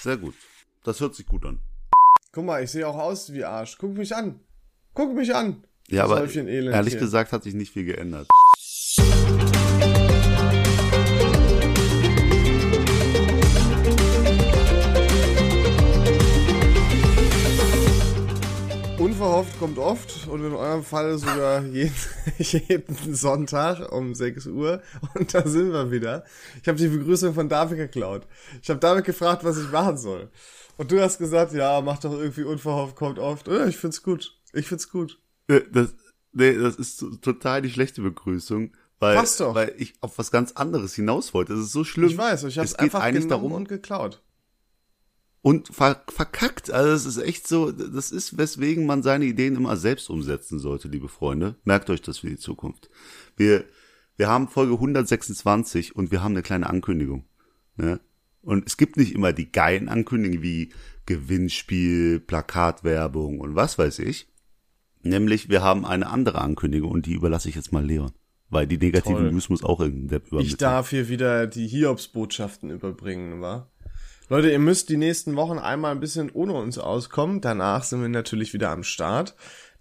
Sehr gut. Das hört sich gut an. Guck mal, ich sehe auch aus wie Arsch. Guck mich an. Guck mich an. Ja, aber ehrlich hier. gesagt hat sich nicht viel geändert. Unverhofft kommt oft und in eurem Fall sogar jeden, jeden Sonntag um 6 Uhr. Und da sind wir wieder. Ich habe die Begrüßung von David geklaut. Ich habe David gefragt, was ich machen soll. Und du hast gesagt, ja, mach doch irgendwie unverhofft kommt oft. Ja, ich find's gut. Ich find's gut. Äh, Das, nee, das ist total die schlechte Begrüßung. Weil, Passt doch. weil ich auf was ganz anderes hinaus wollte. Das ist so schlimm. Ich weiß, ich habe es einfach eigentlich darum und geklaut. Und ver verkackt. Also es ist echt so, das ist, weswegen man seine Ideen immer selbst umsetzen sollte, liebe Freunde. Merkt euch das für die Zukunft. Wir, wir haben Folge 126 und wir haben eine kleine Ankündigung. Ne? Und es gibt nicht immer die geilen Ankündigungen wie Gewinnspiel, Plakatwerbung und was weiß ich. Nämlich, wir haben eine andere Ankündigung und die überlasse ich jetzt mal Leon. Weil die negativen Toll. News muss auch irgendein Depp übermitteln. Ich darf hier wieder die Hiobsbotschaften überbringen, wa? Leute, ihr müsst die nächsten Wochen einmal ein bisschen ohne uns auskommen. Danach sind wir natürlich wieder am Start.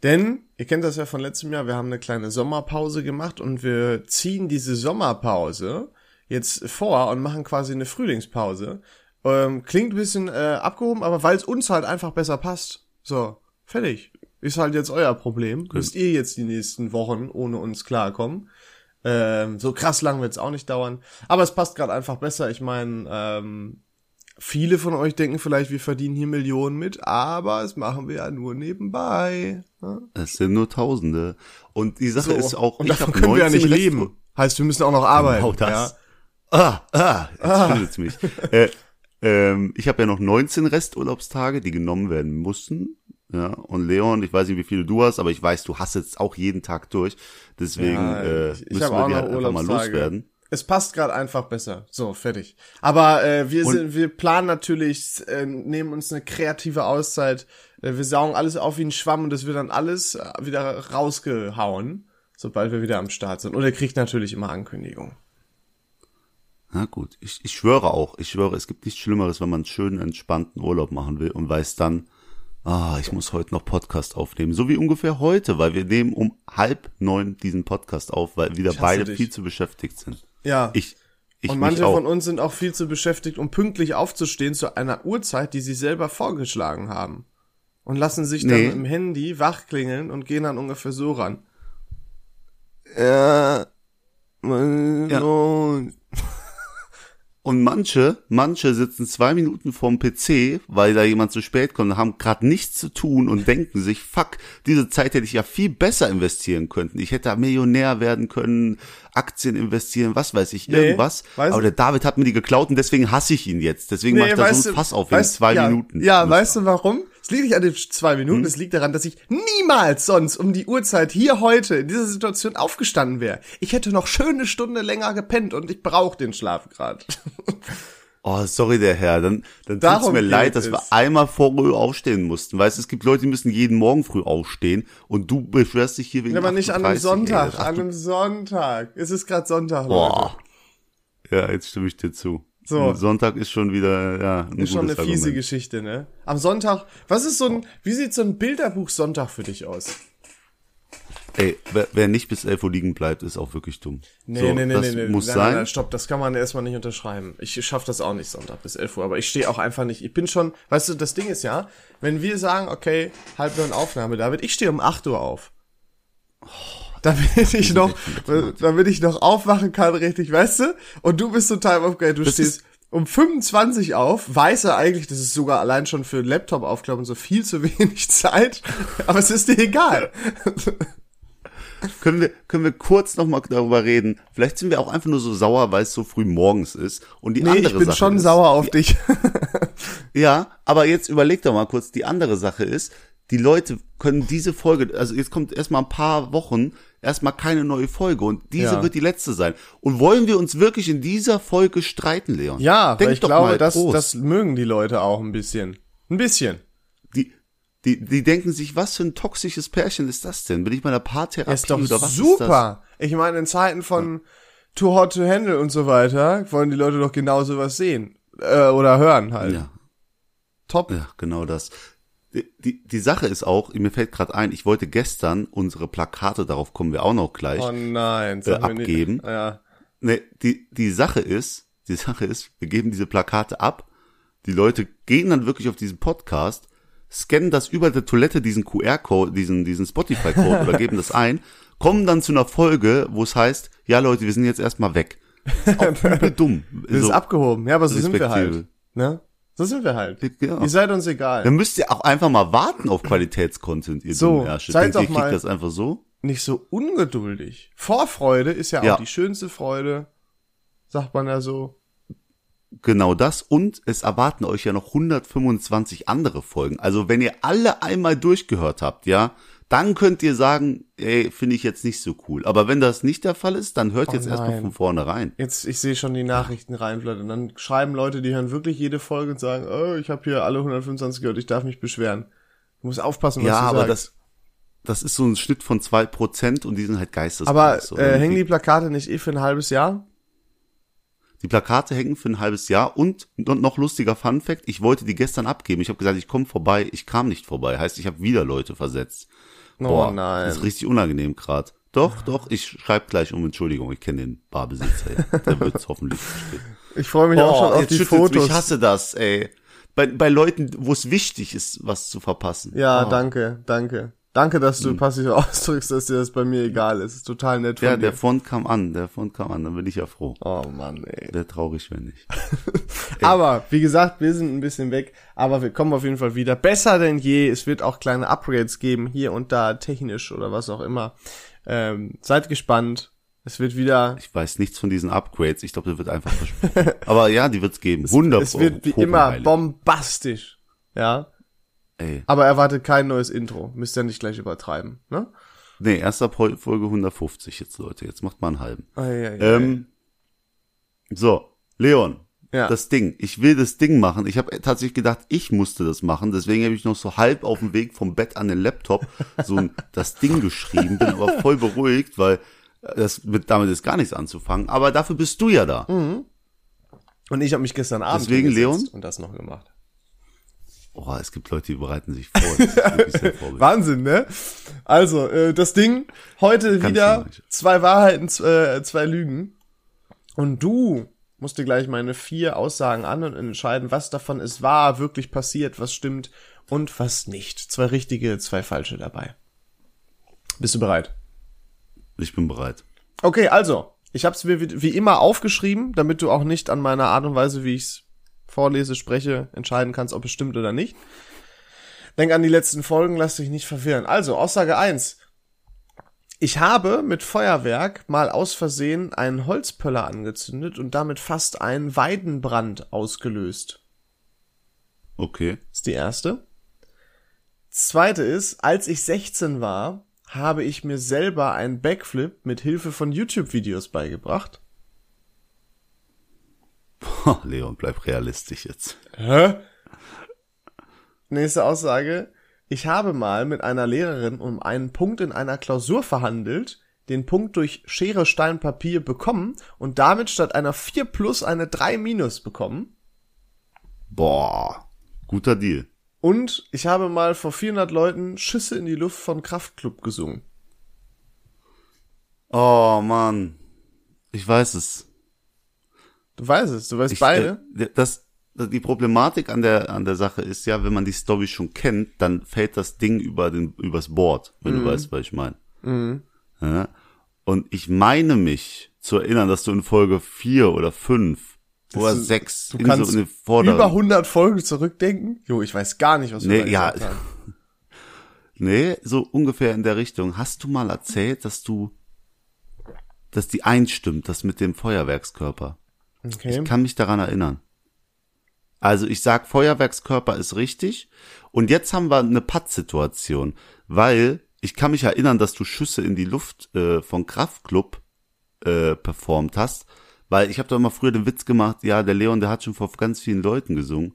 Denn, ihr kennt das ja von letztem Jahr, wir haben eine kleine Sommerpause gemacht und wir ziehen diese Sommerpause jetzt vor und machen quasi eine Frühlingspause. Ähm, klingt ein bisschen äh, abgehoben, aber weil es uns halt einfach besser passt. So, fertig. Ist halt jetzt euer Problem. Müsst ihr jetzt die nächsten Wochen ohne uns klarkommen. Ähm, so krass lang wird's auch nicht dauern. Aber es passt gerade einfach besser. Ich meine, ähm, viele von euch denken vielleicht, wir verdienen hier Millionen mit, aber das machen wir ja nur nebenbei. Ne? Es sind nur Tausende. Und die Sache So. ist auch, und ich davon können wir ja 19 nicht Rest- leben. Heißt, wir müssen auch noch arbeiten. Genau das. Ja? Ah, ah, jetzt findelt's mich. äh, ähm, ich habe ja noch 19 Resturlaubstage, die genommen werden mussten. Ja, und Leon, ich weiß nicht, wie viele du hast, aber ich weiß, du hast jetzt auch jeden Tag durch. Deswegen Ja, äh, ich- ich müssen wir auch die halt einfach mal loswerden. Es passt gerade einfach besser. So, fertig. Aber äh, wir Und- sind, wir planen natürlich, äh, nehmen uns eine kreative Auszeit. Äh, wir saugen alles auf wie ein Schwamm und das wird dann alles äh, wieder rausgehauen, sobald wir wieder am Start sind. Und ihr kriegt natürlich immer Ankündigungen. Na gut, ich, ich schwöre auch, ich schwöre, es gibt nichts Schlimmeres, wenn man einen schönen, entspannten Urlaub machen will und weiß dann, ah, ich muss heute noch Podcast aufnehmen. So wie ungefähr heute, weil wir nehmen um halb neun diesen Podcast auf, weil wieder beide dich. viel zu beschäftigt sind. Ja. Ich, ich und mich manche auch. von uns sind auch viel zu beschäftigt, um pünktlich aufzustehen zu einer Uhrzeit, die sie selber vorgeschlagen haben. Und lassen sich dann Nee. im Handy wachklingeln und gehen dann ungefähr so ran. Ja. Ja. Und manche, manche sitzen zwei Minuten vorm PC, weil da jemand zu spät kommt, und haben gerade nichts zu tun und denken sich, fuck, diese Zeit hätte ich ja viel besser investieren können. Ich hätte da Millionär werden können, Aktien investieren, was weiß ich, Nee, irgendwas. weiß- Aber der David hat mir die geklaut und deswegen hasse ich ihn jetzt. Deswegen mache ich da so ein Fass auf in zwei ja, Minuten. Ja, weißt du warum? Es liegt nicht an den zwei Minuten, es liegt daran, dass ich niemals sonst um die Uhrzeit hier heute in dieser Situation aufgestanden wäre. Ich hätte noch schöne Stunde länger gepennt und ich brauche den Schlaf gerade. Oh, sorry, der Herr. Dann, dann tut's Darum mir geht leid, dass wir einmal früh aufstehen mussten. Weißt du, es gibt Leute, die müssen jeden Morgen früh aufstehen und du beschwerst dich hier wegen Aber nicht an einem 38, Sonntag, ey. An einem Sonntag. Es ist gerade Sonntag, Leute. Boah. Ja, jetzt stimme ich dir zu. So. Sonntag ist schon wieder, ja, ein Ist schon eine gutes fiese Argument. Geschichte, ne? Am Sonntag, was ist so ein, wie sieht so ein Bilderbuch Sonntag für dich aus? Ey, wer, wer nicht bis 11 Uhr liegen bleibt, ist auch wirklich dumm. Nee, so, nee, nee, das nee, nee. muss nein, sein. Nein, nein, stopp, das kann man erstmal nicht unterschreiben. Ich schaff das auch nicht Sonntag bis 11 Uhr, aber ich stehe auch einfach nicht. Ich bin schon, weißt du, das Ding ist ja, wenn wir sagen, okay, halb neun Aufnahme, David, ich stehe um 8 Uhr auf. Damit ich noch, damit ich noch aufwachen kann, richtig, weißt du? Und du bist total aufgeregt, du Das stehst um 25 auf, weiß er eigentlich, das ist sogar allein schon für einen Laptop aufklappen so viel zu wenig Zeit, aber es ist dir egal. Können wir, können wir kurz noch mal darüber reden? Vielleicht sind wir auch einfach nur so sauer, weil es so früh morgens ist. Und die Nee, andere ich bin Sache schon ist, sauer auf dich. Ja, aber jetzt überleg doch mal kurz, die andere Sache ist, die Leute können diese Folge, also jetzt kommt erstmal ein paar Wochen, erstmal keine neue Folge und diese Ja. wird die letzte sein. Und wollen wir uns wirklich in dieser Folge streiten, Leon? Ja, Denk weil ich doch glaube, mal das, das mögen die Leute auch ein bisschen. Ein bisschen. die, die, die denken sich, was für ein toxisches Pärchen ist das denn? Bin ich bei einer Paartherapie Ist doch oder was super. Ich meine, in Zeiten von Too Hot to Handle und so weiter wollen die Leute doch genau sowas sehen. Äh, oder hören halt. Ja. Top. Ja, genau das. Die, die, Sache ist auch, mir fällt gerade ein, ich wollte gestern unsere Plakate, darauf kommen wir auch noch gleich, Oh nein, äh, abgeben. Ja. Ne, die, die Sache ist, die Sache ist, wir geben diese Plakate ab, die Leute gehen dann wirklich auf diesen Podcast, scannen das über der Toilette, diesen QR-Code, diesen, diesen Spotify-Code oder geben das ein, kommen dann zu einer Folge, wo es heißt, ja Leute, wir sind jetzt erstmal weg. Ist auch dumm. Das ist abgehoben. Ja, aber so sind wir halt. Ne? So sind wir halt. Ja. Ihr seid uns egal. Dann müsst ihr auch einfach mal warten auf Qualitätscontent, ihr So, dummen Ärsche. seid Denkt ihr, doch ihr kriegt mal- das einfach so? Nicht so ungeduldig. Vorfreude ist ja auch Ja. die schönste Freude. Sagt man ja so. Genau das. Und es erwarten euch ja noch 125 andere Folgen. Also wenn ihr alle einmal durchgehört habt, ja, dann könnt ihr sagen, ey, finde ich jetzt nicht so cool. Aber wenn das nicht der Fall ist, dann hört Oh jetzt erstmal von vorne rein. Jetzt, ich sehe schon die Nachrichten reinflattern. Dann schreiben Leute, die hören wirklich jede Folge und sagen, oh, ich habe hier alle 125 gehört, ich darf mich beschweren. Du musst aufpassen, was Ja, du aber sagst. das, das ist so ein Schnitt von zwei Prozent und die sind halt geisteskrank. aber so äh, hängen die Plakate nicht eh für ein halbes Jahr? Die Plakate hängen für ein halbes Jahr und no- noch lustiger Fun Fact, ich wollte die gestern abgeben. Ich habe gesagt, ich komme vorbei, ich kam nicht vorbei. Heißt, ich habe wieder Leute versetzt. Oh nein. Das ist richtig unangenehm gerade. Doch, doch, ich schreibe gleich um Entschuldigung, ich kenne den Barbesitzer. Ja. Der wird es hoffentlich verstehen. Ich freue mich auch schon auf die Fotos. Mich, ich hasse das, ey. Bei, bei Leuten, wo es wichtig ist, was zu verpassen. ja, Oh. danke, danke. Danke, dass du passiv ausdrückst, dass dir das bei mir egal ist. Ist total nett von Ja, dir. der Font kam an, der Font kam an, dann bin ich ja froh. oh Mann, ey. Wäre traurig, wenn nicht. Aber, wie gesagt, wir sind ein bisschen weg, aber wir kommen auf jeden Fall wieder. Besser denn je. Es wird auch kleine Upgrades geben, hier und da, technisch oder was auch immer. Ähm, seid gespannt. Es wird wieder, Ich weiß nichts von diesen Upgrades. Ich glaube, der wird einfach versprochen. Aber ja, die wird's geben. Wunderbar. es wird wie immer bombastisch. Ja. Ey. Aber erwartet kein neues Intro. Müsst ihr nicht gleich übertreiben, ne? Nee, erst ab Folge 150 jetzt, Leute. Jetzt macht mal einen halben. Ei, ei, ei. Ähm, so, Leon. Ja. Das Ding. Ich will das Ding machen. Ich habe tatsächlich gedacht, ich musste das machen. Deswegen habe ich noch so halb auf dem Weg vom Bett an den Laptop so ein, das Ding geschrieben. Bin aber voll beruhigt, weil das mit, damit ist gar nichts anzufangen. Aber dafür bist du ja da. Und ich habe mich gestern Abend Deswegen, Leon? und das noch gemacht. Oh, es gibt Leute, die bereiten sich vor. Wahnsinn, ne? Also, äh, das Ding, heute Ganz wieder zwei Wahrheiten, äh, zwei Lügen. Und du musst dir gleich meine vier Aussagen an und entscheiden, was davon ist wahr, wirklich passiert, was stimmt und was nicht. Zwei richtige, zwei falsche dabei. Bist du bereit? Ich bin bereit. Okay, also, ich habe es mir wie, wie immer aufgeschrieben, damit du auch nicht an meiner Art und Weise, wie ich es vorlese, spreche, entscheiden kannst, ob es stimmt oder nicht. Denk an die letzten Folgen, lass dich nicht verwirren. Also, Aussage eins: Ich habe mit Feuerwerk mal aus Versehen einen Holzpöller angezündet und damit fast einen Weidenbrand ausgelöst. Okay. ist die erste. Zweite ist, als ich 16 war, habe ich mir selber einen Backflip mit Hilfe von YouTube-Videos beigebracht. Boah, Leon, bleib realistisch jetzt. Hä? Nächste Aussage. Ich habe mal mit einer Lehrerin um einen Punkt in einer Klausur verhandelt, den Punkt durch Schere, Stein, Papier bekommen und damit statt einer 4 plus eine 3 minus bekommen. Boah, guter Deal. Und ich habe mal vor 400 Leuten Schüsse in die Luft von Kraftklub gesungen. Oh, Mann. Ich weiß es. Du weißt es, du weißt Ich, beide. Äh, das, die Problematik an der, an der Sache ist ja, wenn man die Story schon kennt, dann fällt das Ding über den, übers Board, wenn Mhm. du weißt, was ich meine. Ja? Und ich meine mich zu erinnern, dass du in Folge vier oder fünf oder ist- sechs Du in kannst so vorderen, über 100 Folgen zurückdenken. Jo, ich weiß gar nicht, was wir Nee, da ja. gesagt haben. Nee, so ungefähr in der Richtung. Hast du mal erzählt, dass du, dass die einstimmt, das mit dem Feuerwerkskörper? Okay. Ich kann mich daran erinnern. Also ich sag, Feuerwerkskörper ist richtig. Und jetzt haben wir eine Pattsituation, weil ich kann mich erinnern, dass du Schüsse in die Luft äh, von Kraftklub äh, performt hast. Weil ich habe doch immer früher den Witz gemacht, ja, der Leon, der hat schon vor ganz vielen Leuten gesungen.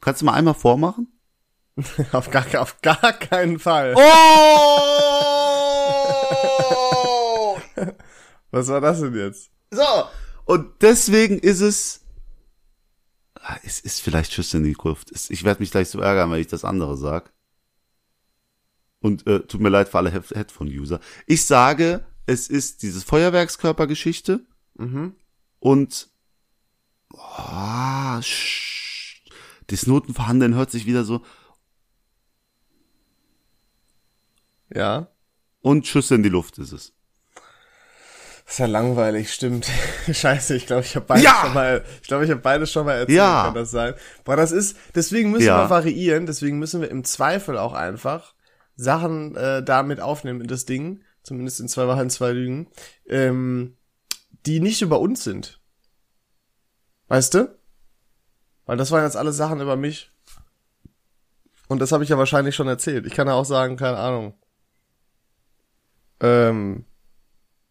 Kannst du mal einmal vormachen? auf, gar, auf gar keinen Fall. Oh! Was war das denn jetzt? So, und deswegen ist es Ah, Es ist vielleicht Schüsse in die Luft. Es- Ich werde mich gleich so ärgern, wenn ich das andere sag. Und äh, tut mir leid für alle Head- Headphone-User. Ich sage, es ist dieses Feuerwerkskörpergeschichte Mhm. und oh, das Notenverhandeln hört sich wieder so Ja. und Schüsse in die Luft ist es. Ist ja langweilig, stimmt. Scheiße, ich glaube, ich habe beides Ja! schon mal, ich glaube, ich habe beides schon mal erzählt, Ja! kann das sein. Boah, das ist, deswegen müssen Ja. wir variieren, deswegen müssen wir im Zweifel auch einfach Sachen äh, damit aufnehmen in das Ding, zumindest in zwei Wahrheiten, zwei Lügen, ähm, die nicht über uns sind. Weißt du? Weil das waren jetzt alles Sachen über mich. Und das habe ich ja wahrscheinlich schon erzählt. Ich kann ja auch sagen, keine Ahnung. Ähm,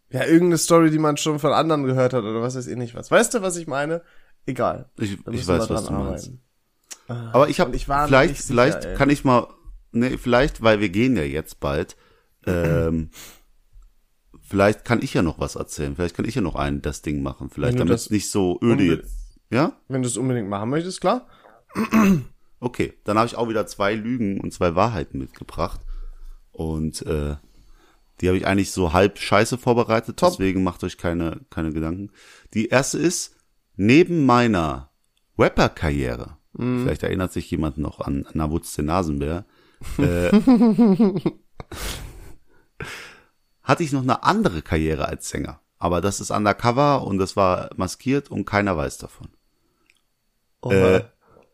ja, irgendeine Story, die man schon von anderen gehört hat oder was weiß ich nicht was. Weißt du, was ich meine? Egal. Ich, ich weiß, was du meinst. arbeiten. Aber ich habe vielleicht, sicher, vielleicht ey. kann ich mal, ne, vielleicht, weil wir gehen ja jetzt bald, ähm, vielleicht kann ich ja noch was erzählen. Vielleicht kann ich ja noch ein das Ding machen. Vielleicht damit es nicht so öde jetzt. Ja? Wenn du es unbedingt machen möchtest, klar. Okay, dann habe ich auch wieder zwei Lügen und zwei Wahrheiten mitgebracht. Und äh, die habe ich eigentlich so halb scheiße vorbereitet, Top. deswegen macht euch keine, keine Gedanken. Die erste ist, neben meiner Rapper-Karriere, Mhm. vielleicht erinnert sich jemand noch an Navutz den Nasenbär, äh, hatte ich noch eine andere Karriere als Sänger. Aber das ist undercover und das war maskiert und keiner weiß davon. Oh, Äh,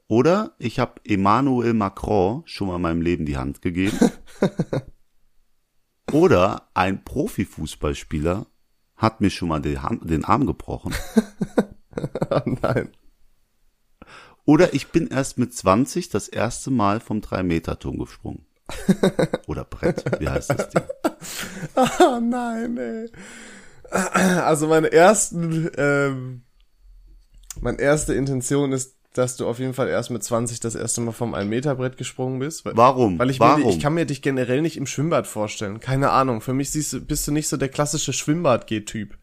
oder ich habe Emmanuel Macron schon mal in meinem Leben die Hand gegeben. oder ein Profifußballspieler hat mir schon mal Hand, den Arm gebrochen. oh nein. Oder ich bin erst mit 20 das erste Mal vom 3-Meter-Turm gesprungen. Oder Brett, wie heißt das Ding? Oh nein, ey. Also meine ersten, ähm, meine erste Intention ist, dass du auf jeden Fall erst mit 20 das erste Mal vom 1-Meter-Brett gesprungen bist. Weil, Warum? Weil ich mir, Warum? ich kann mir dich generell nicht im Schwimmbad vorstellen. Keine Ahnung. Für mich siehst du, bist du nicht so der klassische Schwimmbad-G-Typ.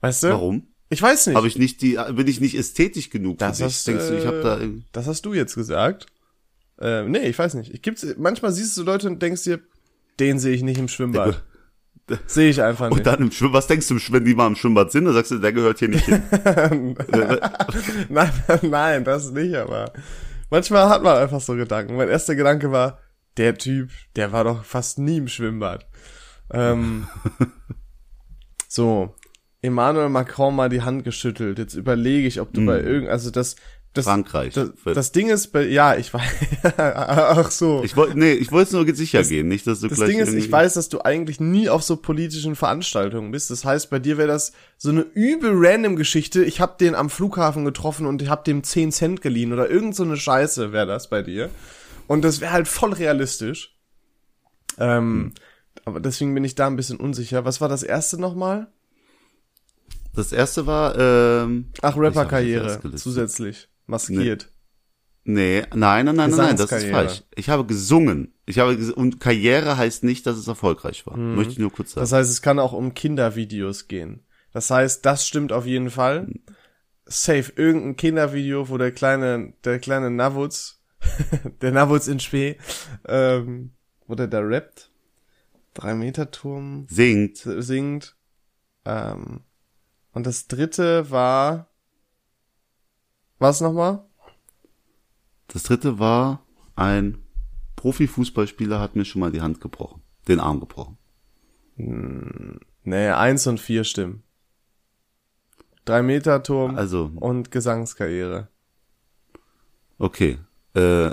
Weißt du? Warum? Ich weiß nicht. Habe ich nicht die, bin ich nicht ästhetisch genug für Das dich? hast, Denkst du, ich habe äh, da Das hast du jetzt gesagt. Äh, nee, ich weiß nicht. Ich gibt's, manchmal siehst du Leute und denkst dir, den sehe ich nicht im Schwimmbad. Sehe ich einfach nicht. und dann im Schwimmbad, was denkst du, wenn die mal im Schwimmbad sind, dann sagst du, der gehört hier nicht hin. nein, nein, das nicht, aber manchmal hat man einfach so Gedanken. Mein erster Gedanke war, der Typ, der war doch fast nie im Schwimmbad. Ähm, so, Emmanuel Macron mal die Hand geschüttelt. Jetzt überlege ich, ob du bei irgend, also das, das, Frankreich. das, das Ding ist, ja, ich weiß, ach so. Ich wollte, nee, ich wollte nur sicher gehen, nicht, dass du Das gleich Ding ist, ich weiß, dass du eigentlich nie auf so politischen Veranstaltungen bist. Das heißt, bei dir wäre das so eine übel random Geschichte. Ich hab den am Flughafen getroffen und ich hab dem 10 Cent geliehen oder irgend so eine Scheiße wäre das bei dir. Und das wäre halt voll realistisch. Ähm, aber deswegen bin ich da ein bisschen unsicher. Was war das erste nochmal? Das erste war, ähm, Ach, Rapper-Karriere zusätzlich. Maskiert. nee, nein, nein, nein, nein, nein, das ist falsch. Ich habe gesungen. Ich habe, ges und Karriere heißt nicht, dass es erfolgreich war. Möchte ich nur kurz sagen. Mhm. Das heißt, es kann auch um Kindervideos gehen. Das heißt, das stimmt auf jeden Fall. Safe, irgendein Kindervideo, wo der kleine, der kleine Navutz, der Navutz in Spee, ähm, wo der da rappt, drei Meter Turm Singt. singt. Ähm, und das dritte war, was nochmal? Das dritte war, ein Profifußballspieler hat mir schon mal die Hand gebrochen. Den Arm gebrochen. Nee, eins und vier stimmen. Drei Meter Turm Also, und Gesangskarriere. okay. Äh,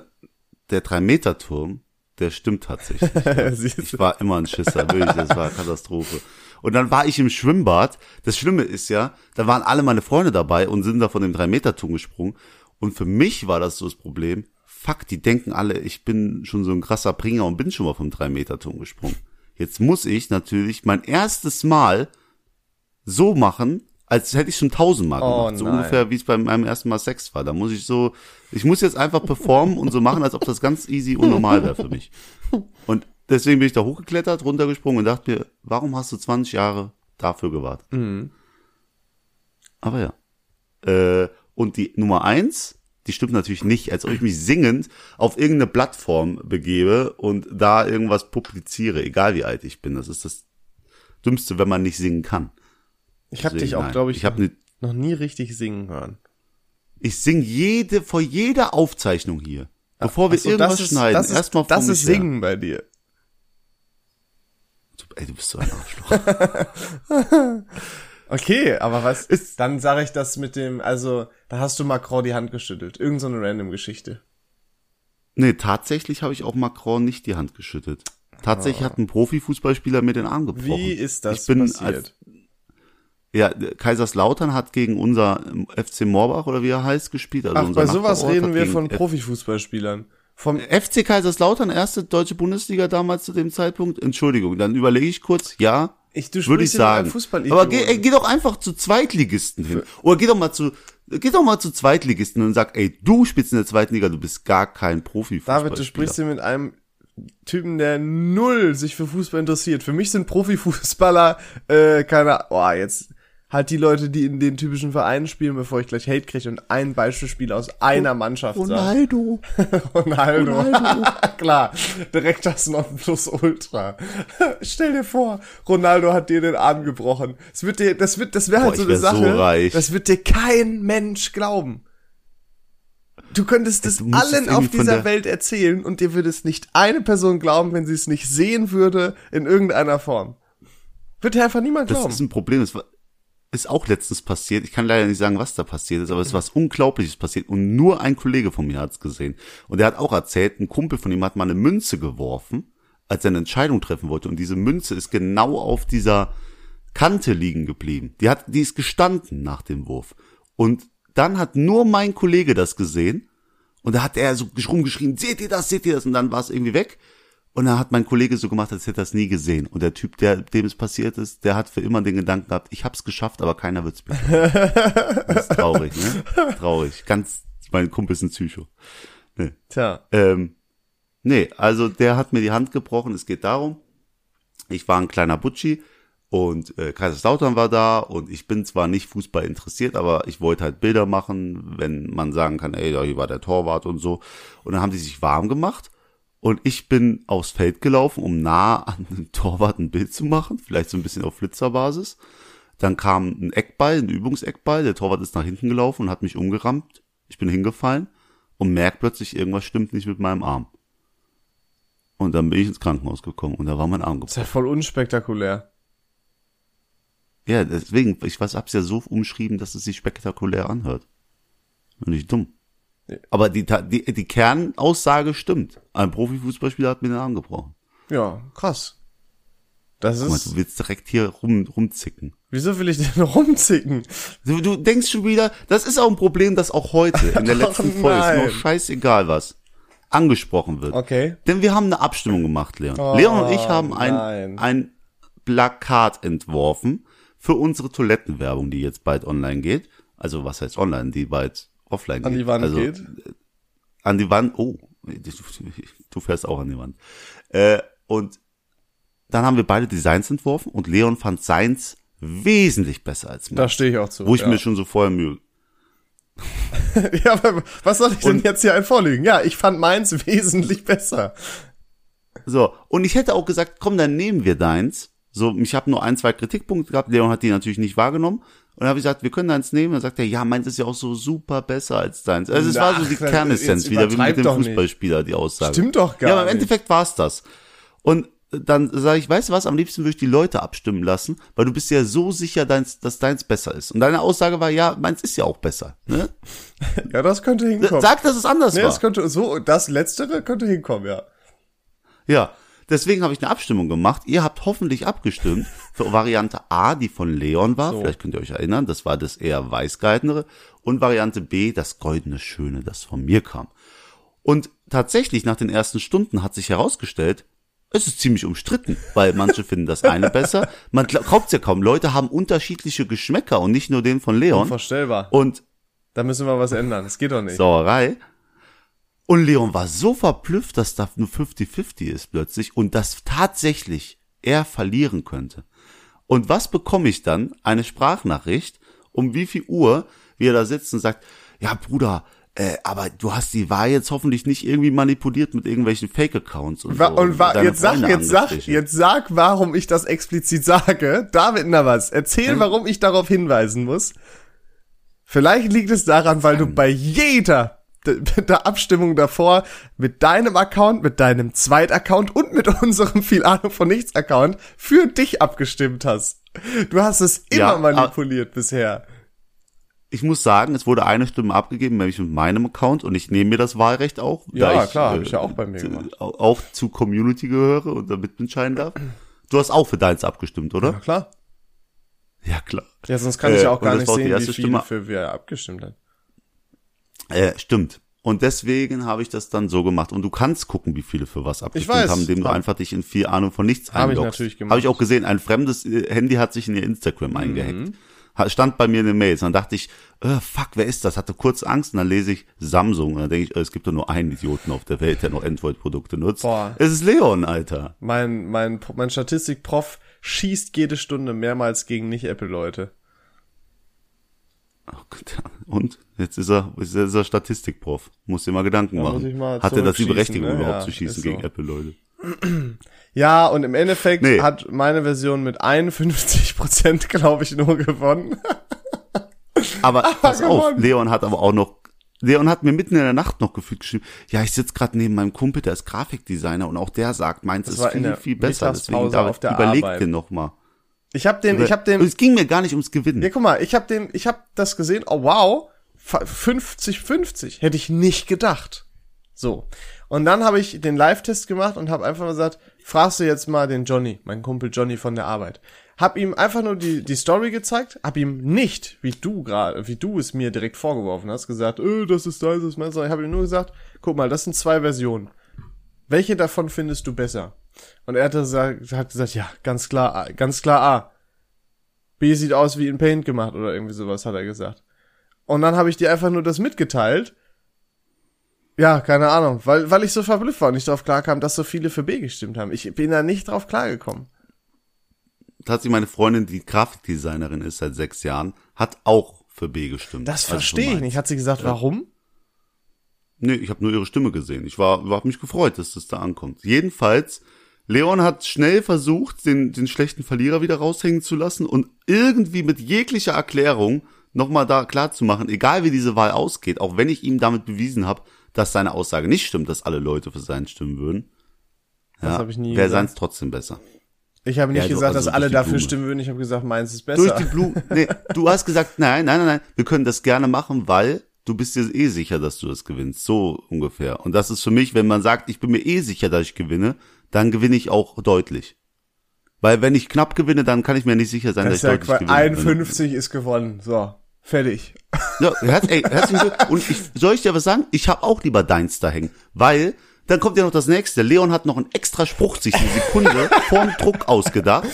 der Drei-Meter-Turm, der stimmt tatsächlich. Ich war immer ein Schisser, wirklich, das war Katastrophe. Und dann war ich im Schwimmbad. Das Schlimme ist ja, da waren alle meine Freunde dabei und sind da von dem 3-Meter-Turm gesprungen. Und für mich war das so das Problem, fuck, die denken alle, ich bin schon so ein krasser Bringer und bin schon mal vom 3-Meter-Turm gesprungen. Jetzt muss ich natürlich mein erstes Mal so machen, als hätte ich schon tausendmal Oh, gemacht. So nein. ungefähr, wie es bei meinem ersten Mal Sex war. Da muss ich so, ich muss jetzt einfach performen und so machen, als ob das ganz easy und normal wäre für mich. Und deswegen bin ich da hochgeklettert, runtergesprungen und dachte mir, warum hast du 20 Jahre dafür gewartet? Mhm. Aber ja. Äh, und die Nummer eins, die stimmt natürlich nicht, als ob ich mich singend auf irgendeine Plattform begebe und da irgendwas publiziere, egal wie alt ich bin. Das ist das Dümmste, wenn man nicht singen kann. Ich habe dich auch, glaube ich, ich hab ne, noch nie richtig singen hören. ich sing jede, vor jeder Aufzeichnung hier. Bevor wir so, irgendwas das ist, schneiden, das ist, erstmal das ist mich her. Singen bei dir. Ey, du bist so ein Arschloch. Okay, aber was? Ist- dann sage ich das mit dem, also da hast du Macron die Hand geschüttelt. Irgend so eine random Geschichte. nee, tatsächlich habe ich auch Macron nicht die Hand geschüttet. Tatsächlich hat ein Profifußballspieler mir den Arm gebrochen. Wie ist das ich bin passiert? Als, ja, Kaiserslautern hat gegen unser ähm, FC Morbach oder wie er heißt gespielt. Also Ach, bei sowas reden wir von Profifußballspielern. Vom FC Kaiserslautern, erste deutsche Bundesliga damals zu dem Zeitpunkt. Entschuldigung, dann überlege ich kurz. Ja, Ich- du würde ich sagen. Aber geh, ey, geh doch einfach zu Zweitligisten hin. Oder geh doch mal zu, geh doch mal zu Zweitligisten und sag, ey, du spielst in der zweiten Liga, du bist gar kein Profifußballspieler. David, du sprichst hier mit einem Typen, der null sich für Fußball interessiert. Für mich sind Profifußballer, äh, keine, oh, jetzt halt die Leute, die in den typischen Vereinen spielen, bevor ich gleich Hate kriege und ein Beispielspiel aus einer Mannschaft sage. Ronaldo. Ronaldo. Klar, direkt das Nonplusultra. Stell dir vor, Ronaldo hat dir den Arm gebrochen. Das wird dir, das wird, das wäre halt Boah, so eine so Sache. reich. Das wird dir kein Mensch glauben. Du könntest es allen auf dieser Welt erzählen und dir würde es nicht eine Person glauben, wenn sie es nicht sehen würde in irgendeiner Form. Wird dir einfach niemand Das glauben. ist ein Problem. Das war, ist auch letztens passiert. Ich kann leider nicht sagen, was da passiert ist, aber es ist was Unglaubliches passiert und nur ein Kollege von mir hat es gesehen. Und der hat auch erzählt, ein Kumpel von ihm hat mal eine Münze geworfen, als er eine Entscheidung treffen wollte. Und diese Münze ist genau auf dieser Kante liegen geblieben. Die hat, die ist gestanden nach dem Wurf. Und dann hat nur mein Kollege das gesehen. Und da hat er so rumgeschrien, seht ihr das, seht ihr das? Und dann war es irgendwie weg. Und dann hat mein Kollege so gemacht, als hätte er es nie gesehen. Und der Typ, der dem es passiert ist, der hat für immer den Gedanken gehabt, ich hab's geschafft, aber keiner wird's mir. das ist traurig, ne? Traurig. Ganz, mein Kumpel ist ein Psycho. Nee. Tja. Ähm, nee, also der hat mir die Hand gebrochen. Es geht darum, ich war ein kleiner Butschi und äh, Kaiserslautern war da und ich bin zwar nicht Fußball interessiert, aber ich wollte halt Bilder machen, wenn man sagen kann, ey, da hier war der Torwart und so. Und dann haben die sich warm gemacht und ich bin aufs Feld gelaufen, um nah an dem Torwart ein Bild zu machen, vielleicht so ein bisschen auf Flitzerbasis. Dann kam ein Eckball, ein Übungseckball, der Torwart ist nach hinten gelaufen und hat mich umgerammt. Ich bin hingefallen und merk plötzlich, irgendwas stimmt nicht mit meinem Arm. Und dann bin ich ins Krankenhaus gekommen und da war mein Arm Ist gebrochen. ja voll unspektakulär. Ja, deswegen, ich weiß, hab's ja so umschrieben, dass es sich spektakulär anhört. Und nicht dumm. Aber die, die, die Kernaussage stimmt. Ein Profifußballspieler hat mir den Arm gebrochen. Ja, krass. Das Guck mal, ist, du willst direkt hier rum, rumzicken. wieso will ich denn rumzicken? Du, du denkst schon wieder, das ist auch ein Problem, das auch heute, in der Ach, letzten Folge, ist auch scheißegal was, angesprochen wird. Okay. Denn wir haben eine Abstimmung gemacht, Leon. Oh, Leon und ich haben ein, nein. ein Plakat entworfen für unsere Toilettenwerbung, die jetzt bald online geht. Also was heißt online, die bald offline An geht. die Wand also, geht. An die Wand, oh, du, fährst auch an die Wand. Äh, und dann haben wir beide Designs entworfen und Leon fand seins wesentlich besser als mein. Da stehe ich auch zu. Wo ich ja. mir schon so vorher Mühe. ja, aber was soll ich denn Und- jetzt hier ein vorlegen? Ja, ich fand meins wesentlich besser. So, und ich hätte auch gesagt, komm, dann nehmen wir deins. So, ich habe nur ein, zwei Kritikpunkte gehabt. Leon hat die natürlich nicht wahrgenommen. Und dann habe ich gesagt, wir können deins nehmen. Dann sagt er, ja, meins ist ja auch so super besser als deins. Also es war so die Ach, Kernessenz wieder, wie mit dem nicht. Fußballspieler, die Aussage. Stimmt doch gar Ja, aber im nicht. Endeffekt war's das. Und dann sage ich, weißt du was, am liebsten würde ich die Leute abstimmen lassen, weil du bist ja so sicher, deins, dass deins besser ist. Und deine Aussage war, ja, meins ist ja auch besser. Ne? Ja, das könnte hinkommen. Sag, dass es anders nee, war. das könnte so, das letztere könnte hinkommen, ja. Ja, deswegen habe ich eine Abstimmung gemacht. Ihr habt hoffentlich abgestimmt für Variante A, die von Leon war. So. Vielleicht könnt ihr euch erinnern, das war das eher weißgehaltenere. Und Variante B, das goldene Schöne, das von mir kam. Und tatsächlich nach den ersten Stunden hat sich herausgestellt, es ist ziemlich umstritten, weil manche finden das eine besser. Man glaubt ja kaum. Leute haben unterschiedliche Geschmäcker und nicht nur den von Leon. Unvorstellbar. Und Da müssen wir was ändern. Das geht doch nicht. Sauerei. Und Leon war so verblüfft, dass da nur 50-50 ist plötzlich und dass tatsächlich er verlieren könnte. Und was bekomme ich dann? Eine Sprachnachricht, um wie viel Uhr, wie er da sitzt und sagt, ja Bruder, Äh, aber du hast die Wahl jetzt hoffentlich nicht irgendwie manipuliert mit irgendwelchen Fake-Accounts und Wa so. und wa jetzt sag, jetzt sag, jetzt sag, warum ich das explizit sage. David Navas, erzähl, Hm? warum ich darauf hinweisen muss. Vielleicht liegt es daran, weil du bei jeder der, der Abstimmung davor mit deinem Account, mit deinem Zweitaccount und mit unserem viel Ahnung von nichts Account für dich abgestimmt hast. Du hast es immer Ja, manipuliert bisher. Ich muss sagen, es wurde eine Stimme abgegeben, nämlich mit meinem Account und ich nehme mir das Wahlrecht auch. Ja, da ich, klar, äh, ich ja auch bei mir gemacht. Auch zu Community gehöre und damit entscheiden darf. Du hast auch für deins abgestimmt, Ja, oder? klar. Ja, klar. Ja, sonst kann ich Äh, ja auch gar nicht sehen, wie viele Stimme. für wer abgestimmt hat. Äh, stimmt. Und deswegen habe ich das dann so gemacht. Und du kannst gucken, wie viele für was abgestimmt weiß. haben, indem du einfach dich in viel Ahnung von nichts Hab ich einloggst. natürlich gemacht. Habe ich auch gesehen, ein fremdes äh, Handy hat sich in ihr Instagram Mhm. eingehackt. Ha- Stand bei mir in den Mails. Dann dachte ich, äh, fuck, wer ist das? Hatte kurz Angst und dann lese ich Samsung. Und dann denke ich, äh, es gibt doch nur einen Idioten auf der Welt, der noch Android-Produkte nutzt. Boah. Es ist Leon, Alter. Mein, mein, mein Statistikprof schießt jede Stunde mehrmals gegen Nicht-Apple-Leute. Oh. Und jetzt ist er, ist er, ist er Statistikprof. Muss dir mal Gedanken Da muss machen. ich mal Hat er das die Berechtigung ne? überhaupt Ja, zu schießen gegen so. Apple-Leute? Ja, und im Endeffekt Nee. hat meine Version mit 51 Prozent, glaube ich, nur gewonnen. Aber pass auf, gewonnen. Leon hat aber auch noch, Leon hat mir mitten in der Nacht noch gefühlt geschrieben, ja, ich sitze gerade neben meinem Kumpel, der ist Grafikdesigner und auch der sagt, meins Das ist viel, viel besser. Deswegen David, auf der überleg Arbeit. dir noch mal. Ich habe den, ich Und den, es ging mir gar nicht ums Gewinnen. ja, guck mal, ich habe den, ich habe das gesehen. Oh wow, 50-50 hätte ich nicht gedacht. So. Und dann habe ich den Live-Test gemacht und habe einfach gesagt, fragst du jetzt mal den Johnny, meinen Kumpel Johnny von der Arbeit. Hab ihm einfach nur die, die Story gezeigt, hab ihm nicht, wie du gerade, wie du es mir direkt vorgeworfen hast, gesagt, äh, das ist dein, das ist mein, sondern ich habe ihm nur gesagt, guck mal, das sind zwei Versionen. Welche davon findest du besser? Und er hat gesagt, hat gesagt, ja, ganz klar, ganz klar A. B sieht aus wie in Paint gemacht oder irgendwie sowas, hat er gesagt. Und dann habe ich dir einfach nur das mitgeteilt. Ja, keine Ahnung, weil, weil ich so verblüfft war und nicht darauf klarkam, dass so viele für B gestimmt haben. Ich bin da nicht drauf klargekommen. Tatsächlich meine Freundin, die Grafikdesignerin ist seit sechs Jahren, hat auch für B gestimmt. Das Also verstehe ich nicht. Hat sie gesagt, warum? Nee, ich habe nur ihre Stimme gesehen. Ich war, war hab mich gefreut, dass das da ankommt. Jedenfalls, Leon hat schnell versucht, den, den schlechten Verlierer wieder raushängen zu lassen und irgendwie mit jeglicher Erklärung nochmal da klar zu machen, egal wie diese Wahl ausgeht, auch wenn ich ihm damit bewiesen habe, dass seine Aussage nicht stimmt, dass alle Leute für seinen stimmen würden, Das ja, hab ich nie wäre seins trotzdem besser. Ich habe nicht Ja, gesagt, also dass alle dafür Blume. stimmen würden. Ich habe gesagt, meins ist besser. Durch die Blume. Nee, du hast gesagt, nein, nein, nein, nein, wir können das gerne machen, weil du bist dir eh sicher, dass du das gewinnst. So ungefähr. Und das ist für mich, wenn man sagt, ich bin mir eh sicher, dass ich gewinne, dann gewinne ich auch deutlich. Weil wenn ich knapp gewinne, dann kann ich mir nicht sicher sein, das dass ist ich ja deutlich gewinne. 51 ist gewonnen. So, fertig. Ja, herz, ey, herzlichen Glückwunsch. Und ich, soll ich dir was sagen? Ich habe auch lieber deins da hängen. Weil, dann kommt ja noch das nächste. Leon hat noch einen extra Spruch sich eine Sekunde vorm Druck ausgedacht.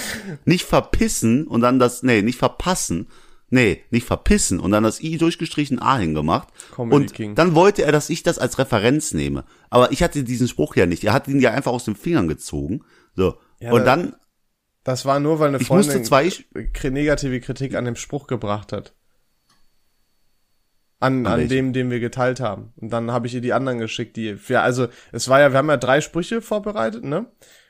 Nicht verpissen und dann das, nee, nicht verpassen. Nee, nicht verpissen und dann das I durchgestrichen A hingemacht. Comedy und King. dann wollte er, dass ich das als Referenz nehme. Aber ich hatte diesen Spruch ja nicht. Er hat ihn ja einfach aus den Fingern gezogen. So. Ja, und da- dann, Das war nur, weil eine ich Freundin zwei, negative Kritik an dem Spruch gebracht hat. An, An an dem, den wir geteilt haben. Und dann habe ich ihr die anderen geschickt, die, ja, also, es war ja, wir haben ja drei Sprüche vorbereitet, ne?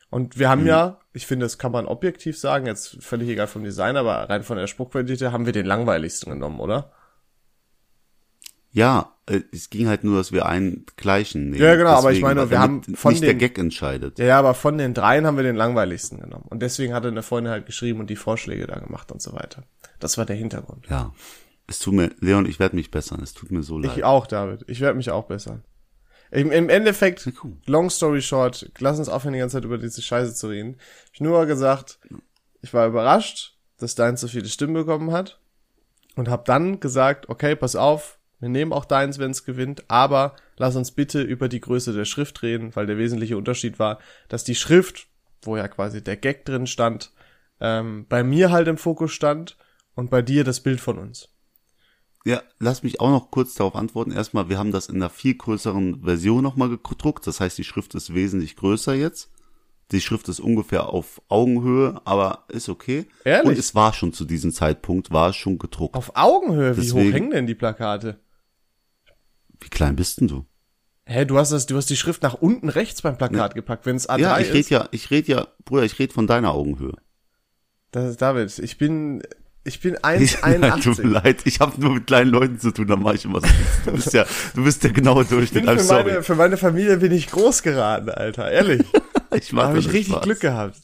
Und wir haben Mhm. ja, ich finde, das kann man objektiv sagen, jetzt völlig egal vom Design, aber rein von der Spruchqualität haben wir den langweiligsten genommen, oder? Ja, äh, es ging halt nur, dass wir einen gleichen nehmen. Ja, genau, aber ich Deswegen, meine, wir haben von nicht der den- Gag entscheidet. Ja, ja, aber von den dreien haben wir den langweiligsten genommen. Und deswegen hatte eine Freundin halt geschrieben und die Vorschläge da gemacht und so weiter. Das war der Hintergrund. Ja. Es tut mir, Leon, ich werde mich bessern. Es tut mir so leid. Ich auch, David. Ich werde mich auch bessern. Im, Im Endeffekt, cool. long story short, lass uns aufhören, die ganze Zeit über diese Scheiße zu reden. Ich nur gesagt, ich war überrascht, dass deins so viele Stimmen bekommen hat. Und hab dann gesagt, okay, pass auf, wir nehmen auch deins, wenn es gewinnt, aber lass uns bitte über die Größe der Schrift reden, weil der wesentliche Unterschied war, dass die Schrift, wo ja quasi der Gag drin stand, ähm, bei mir halt im Fokus stand und bei dir das Bild von uns. Ja, lass mich auch noch kurz darauf antworten. Erstmal, wir haben das in einer viel größeren Version nochmal gedruckt. Das heißt, die Schrift ist wesentlich größer jetzt. Die Schrift ist ungefähr auf Augenhöhe, aber ist okay. Ehrlich? Und es war schon zu diesem Zeitpunkt, war es schon gedruckt. Auf Augenhöhe, wie Deswegen- hoch hängen denn die Plakate? Wie klein bist denn du? Hä, du hast das, du hast die Schrift nach unten rechts beim Plakat gepackt, wenn es A3 Ja, ich ist. rede ja, ich rede ja, Bruder, ich rede von deiner Augenhöhe. Das ist David, ich bin, ich bin Ich, nein, tut 1,81. mir leid, ich habe nur mit kleinen Leuten zu tun, da mache ich immer so. Du bist ja, du bist der genaue Durchschnitt. für, sorry. meine, für meine Familie bin ich groß geraten, Alter. Ehrlich. ich Da habe ich richtig Spaß. Glück gehabt.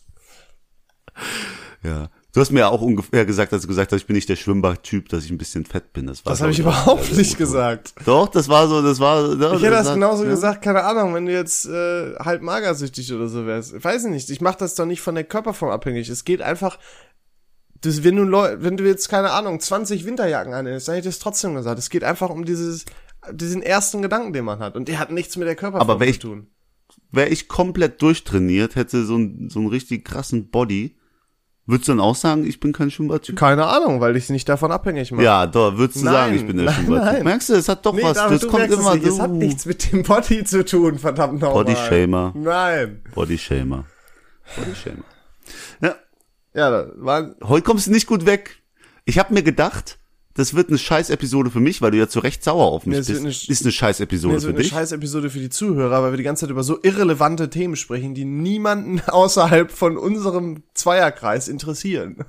Ja. Du hast mir ja auch ungefähr gesagt, dass du gesagt hast, ich bin nicht der Schwimmbad-Typ, dass ich ein bisschen fett bin. Das, war, Das habe ich überhaupt nicht gesagt. Doch, das war so, das war. Ja, Ich hätte das hat- genauso ja. gesagt, keine Ahnung, wenn du jetzt äh, halb magersüchtig oder so wärst. Ich weiß nicht, ich mache das doch nicht von der Körperform abhängig. Es geht einfach, das, wenn, du Leu wenn du jetzt, keine Ahnung, 20 Winterjacken anhältst, dann hätte ich das trotzdem gesagt. Es geht einfach um dieses, diesen ersten Gedanken, den man hat. Und der hat nichts mit der Körperform Aber zu ich- tun. Wäre ich komplett durchtrainiert, hätte so ein so einen richtig krassen Body, würdest du dann auch sagen, ich bin kein Schwimmbad-Typ? Keine Ahnung, weil ich es nicht davon abhängig mache. Ja, doch, würdest du Nein, sagen, ich bin der nein, Schwimmbad-Typ. nein. Merkst du, es hat doch Nee, was. Das du kommt immer es nicht. so. Es hat nichts mit dem Body zu tun, verdammt nochmal. Bodyshamer. Nein. Bodyshamer. Bodyshamer. Ja, Ja, das war, heute kommst du nicht gut weg. Ich habe mir gedacht, das wird eine Scheiß-Episode für mich, weil du ja zu Recht sauer auf mich Nee, bist. eine ist eine Scheiß-Episode Nee, für eine dich. scheiß Episode für die Zuhörer, weil wir die ganze Zeit über so irrelevante Themen sprechen, die niemanden außerhalb von unserem Zweierkreis interessieren.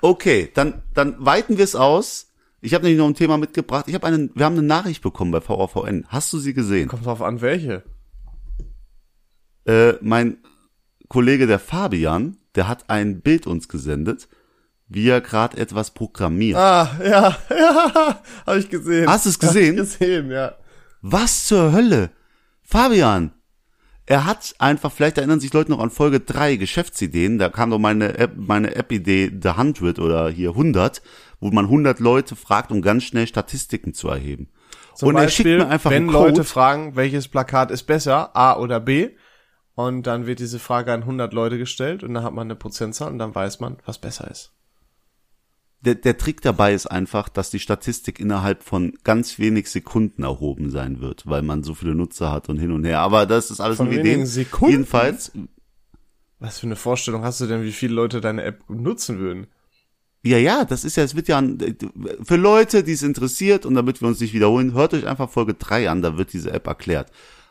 Okay, dann, dann weiten wir es aus. Ich habe nämlich noch ein Thema mitgebracht. Ich habe einen, wir haben eine Nachricht bekommen bei VAVN. Hast du sie gesehen? Kommt drauf an, welche. Äh, mein Kollege der Fabian, der hat ein Bild uns gesendet, wie er gerade etwas programmiert. Ah, ja, ja, habe ich gesehen. Hast du's gesehen? Hab ich gesehen, ja. Was zur Hölle? Fabian, er hat einfach, vielleicht erinnern sich Leute noch an Folge 3, Geschäftsideen, da kam doch meine App, meine App-Idee The 100 oder hier 100, wo man 100 Leute fragt, um ganz schnell Statistiken zu erheben. Zum Und er Beispiel, schickt mir einfach wenn einen Code. Leute fragen, welches Plakat ist besser, A oder B, und dann wird diese Frage an 100 Leute gestellt und dann hat man eine Prozentzahl und dann weiß man, was besser ist. Der, der Trick dabei ist einfach, dass die Statistik innerhalb von ganz wenig Sekunden erhoben sein wird, weil man so viele Nutzer hat und hin und her. Aber das ist alles Von nur wenigen Ideen. Sekunden? Jedenfalls, Was für eine Vorstellung hast du denn, wie viele Leute deine App nutzen würden? ja, ja, das ist ja, es wird ja an, für Leute, die es interessiert und damit wir uns nicht wiederholen, hört euch einfach Folge 3 an, da wird diese App erklärt.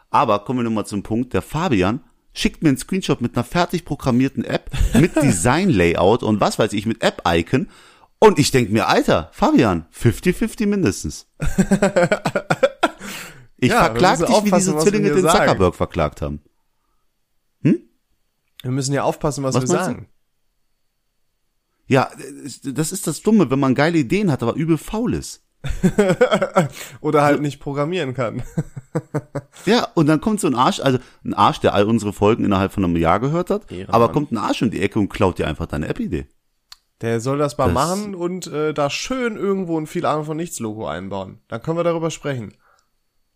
Aber kommen wir nochmal zum Punkt, der Fabian schickt mir einen Screenshot mit einer fertig programmierten App, mit Design-Layout und was weiß ich, mit App-Icon. Und ich denk mir, Alter, Fabian, 50-50 mindestens. Ich Ja, verklag dich, wie diese Zwillinge den sagen. Zuckerberg verklagt haben. Wir müssen ja aufpassen, was, Was wir du? sagen. Ja, das ist das Dumme, wenn man geile Ideen hat, aber übel faul ist. Oder halt nicht programmieren kann. Ja, und dann kommt so ein Arsch, also ein Arsch, der all unsere Folgen innerhalb von einem Jahr gehört hat, Ehrenmann. aber kommt ein Arsch um die Ecke und klaut dir einfach deine App-Idee. Der soll das mal Das- machen und äh, da schön irgendwo ein viel Ahnung von nichts Logo einbauen. Dann können wir darüber sprechen.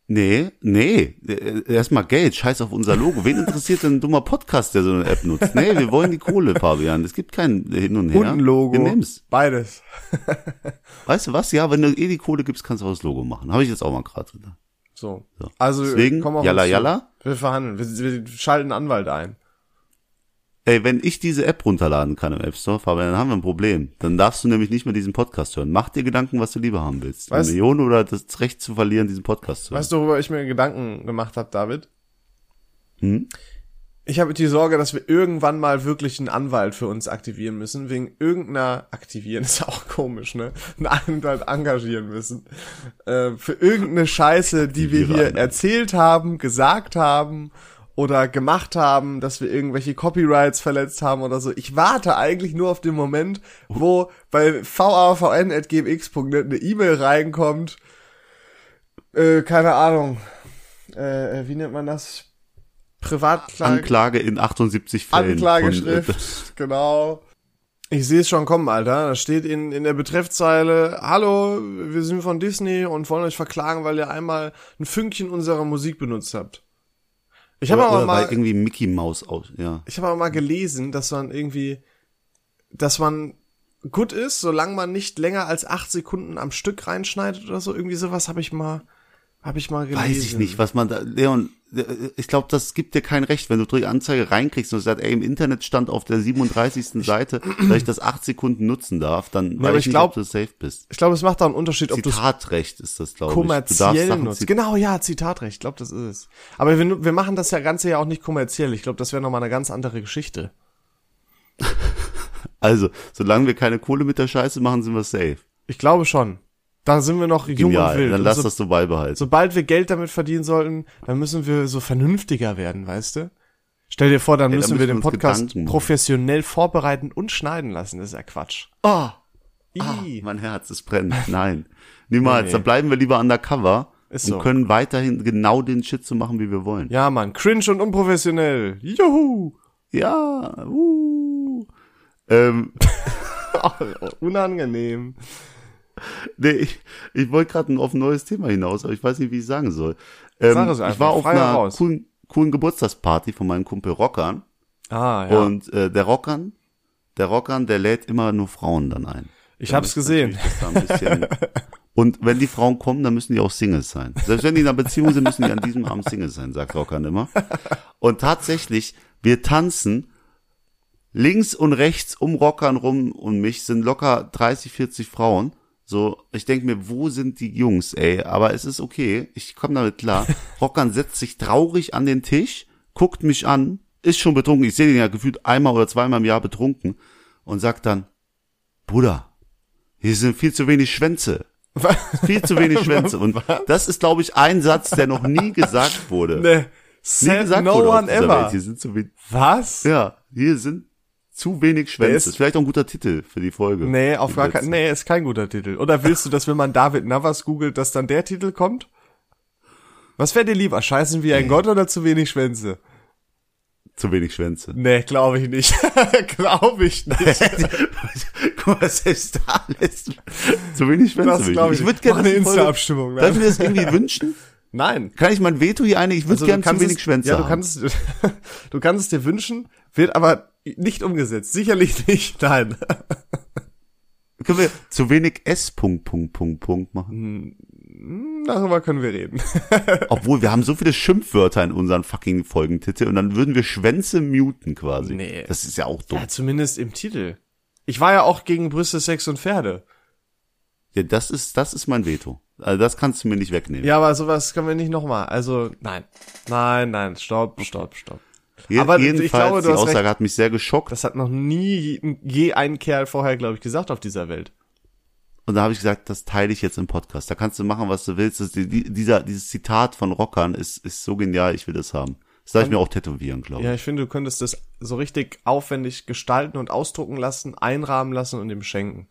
Nee, nee, äh, erstmal Geld, scheiß auf unser Logo. Wen interessiert denn ein dummer Podcast, der so eine App nutzt? Nee, wir wollen die Kohle, Fabian. Es gibt kein Hin und Her. Und ein Logo. Wir nehmen's. Beides. Weißt du was? Ja, wenn du eh die Kohle gibst, kannst du auch das Logo machen. Habe ich jetzt auch mal gerade drin. So. So. Also Deswegen, komm auf jalla, jalla. Wir verhandeln. Wir, wir schalten einen Anwalt ein. Ey, wenn ich diese App runterladen kann im App Store, Fabian, dann haben wir ein Problem. Dann darfst du nämlich nicht mehr diesen Podcast hören. Mach dir Gedanken, was du lieber haben willst. Weißt- Eine Million oder das Recht zu verlieren, diesen Podcast zu hören. Weißt du, worüber ich mir Gedanken gemacht habe, David? Hm? Ich habe die Sorge, dass wir irgendwann mal wirklich einen Anwalt für uns aktivieren müssen, wegen irgendeiner aktivieren ist auch komisch, ne? Einen Anwalt engagieren müssen äh, für irgendeine Scheiße, die wir hier erzählt haben, gesagt haben oder gemacht haben, dass wir irgendwelche Copyrights verletzt haben oder so. Ich warte eigentlich nur auf den Moment, wo bei vavn@gmx.net eine E-Mail reinkommt. Äh, keine Ahnung. Äh, wie nennt man das? Privatklage. Anklage in 78 Fällen. Anklageschrift, Von, äh, genau. Ich sehe es schon kommen, Alter. Da steht in, in der Betreffzeile, hallo, wir sind von Disney und wollen euch verklagen, weil ihr einmal ein Fünkchen unserer Musik benutzt habt. Ich habe aber mal, irgendwie Mickey Maus aus, ja. ich habe aber mal gelesen, dass man irgendwie, dass man gut ist, solange man nicht länger als acht Sekunden am Stück reinschneidet oder so. Irgendwie sowas habe ich mal, habe ich mal gelesen. Weiß ich nicht, was man da, Leon, ich glaube, das gibt dir kein Recht, wenn du die Anzeige reinkriegst und sagst, ey, im Internet stand auf der 37. Seite, dass ich das acht Sekunden nutzen darf, dann weiß ich ich nicht, glaub- ob du safe bist. Ich glaube, es macht da einen Unterschied, ob du Zitatrecht ist das, glaube ich. Kommerziell nutzt. Genau, ja, Zitatrecht. Ich glaube, das ist es. Aber wir, wir machen das ja Ganze ja auch nicht kommerziell. Ich glaube, das wäre nochmal eine ganz andere Geschichte. Also, solange wir keine Kohle mit der Scheiße machen, sind wir safe. Ich glaube schon. Da sind wir noch jung und Genial, wild. dann Und lass so, das so beibehalten. sobald wir Geld damit verdienen sollten, dann müssen wir so vernünftiger werden, weißt du? Stell dir vor, dann Ey, da müssen wir müssen den Podcast Gedanken professionell vorbereiten und schneiden lassen. Das ist ja Quatsch. Oh, ah, mein Herz, es brennt. Nein, niemals. Nee. Dann bleiben wir lieber undercover Ist und so. können weiterhin genau den Shit so machen, wie wir wollen. Ja, Mann, cringe und unprofessionell. Juhu. Ja, uh. ähm, Unangenehm. nee, ich, ich wollte gerade auf ein neues Thema hinaus, aber ich weiß nicht, wie ich sagen soll. Ähm, Sag es einfach, ich war auf einer coolen, coolen Geburtstagsparty von meinem Kumpel Rockern Ah, ja. und äh, der Rockern, der Rockern, der lädt immer nur Frauen dann ein. ich Dann hab's gesehen. Und wenn die Frauen kommen, dann müssen die auch Singles sein. Selbst wenn die in einer Beziehung sind, müssen die an diesem Abend Singles sein, sagt Rockern immer. Und tatsächlich, wir tanzen links und rechts um Rockern rum und mich sind locker 30, 40 Frauen. So, ich denke mir, wo sind die Jungs, ey? Aber es ist okay, ich komme damit klar. Rockern setzt sich traurig an den Tisch, guckt mich an, ist schon betrunken. Ich sehe den ja gefühlt einmal oder zweimal im Jahr betrunken und sagt dann, Bruder, hier sind viel zu wenig Schwänze. Viel zu wenig Schwänze. Und das ist, glaube ich, ein Satz, der noch nie gesagt wurde. Ne, nie gesagt no wurde one ever. Welt. Hier sind zu wenig, Was? ja, hier sind zu wenig Schwänze. ist- ist vielleicht auch ein guter Titel für die Folge. Nee, auf gar keinen, nee, ist kein guter Titel. Oder willst du, dass wenn man David Navas googelt, dass dann der Titel kommt? Was wäre dir lieber? Scheißen wie ein Gott oder zu wenig Schwänze? Zu wenig Schwänze. Nee, glaube ich nicht. glaube ich nicht. Guck mal, selbst da lässt zu wenig Schwänze. Das ich. Ich würde gerne eine Insta-Abstimmung, ne? Darf ich mir das irgendwie wünschen? Nein. Kann ich mein Veto hier eine? Ich würde Also, gerne zu wenig Schwänze Ja, du kannst, es- du kannst es dir wünschen, wird aber nicht umgesetzt. Sicherlich nicht. Nein. Können wir zu wenig S Punkt Punkt Punkt Punkt machen? Darüber können wir reden. Obwohl wir haben so viele Schimpfwörter in unseren fucking Folgentitel und dann würden wir Schwänze muten quasi. Nee. Das ist ja auch dumm. Ja, zumindest im Titel. Ich war ja auch gegen Brüste, Sex und Pferde. Ja, das ist das ist mein Veto. Also das kannst du mir nicht wegnehmen. Ja, aber sowas können wir nicht nochmal. Also, nein. Nein, nein, stopp, stopp, stopp. Je, aber ich jedenfalls, glaube, du die Aussage recht. hat mich sehr geschockt. Das hat noch nie je ein Kerl vorher, glaube ich, gesagt auf dieser Welt. Und da habe ich gesagt, das teile ich jetzt im Podcast. Da kannst du machen, was du willst. Das, die, die, dieser, dieses Zitat von Rockern ist, ist so genial, ich will das haben. Das darf ich mir auch tätowieren, glaube ich. Ja, ich finde, du könntest das so richtig aufwendig gestalten und ausdrucken lassen, einrahmen lassen und ihm schenken.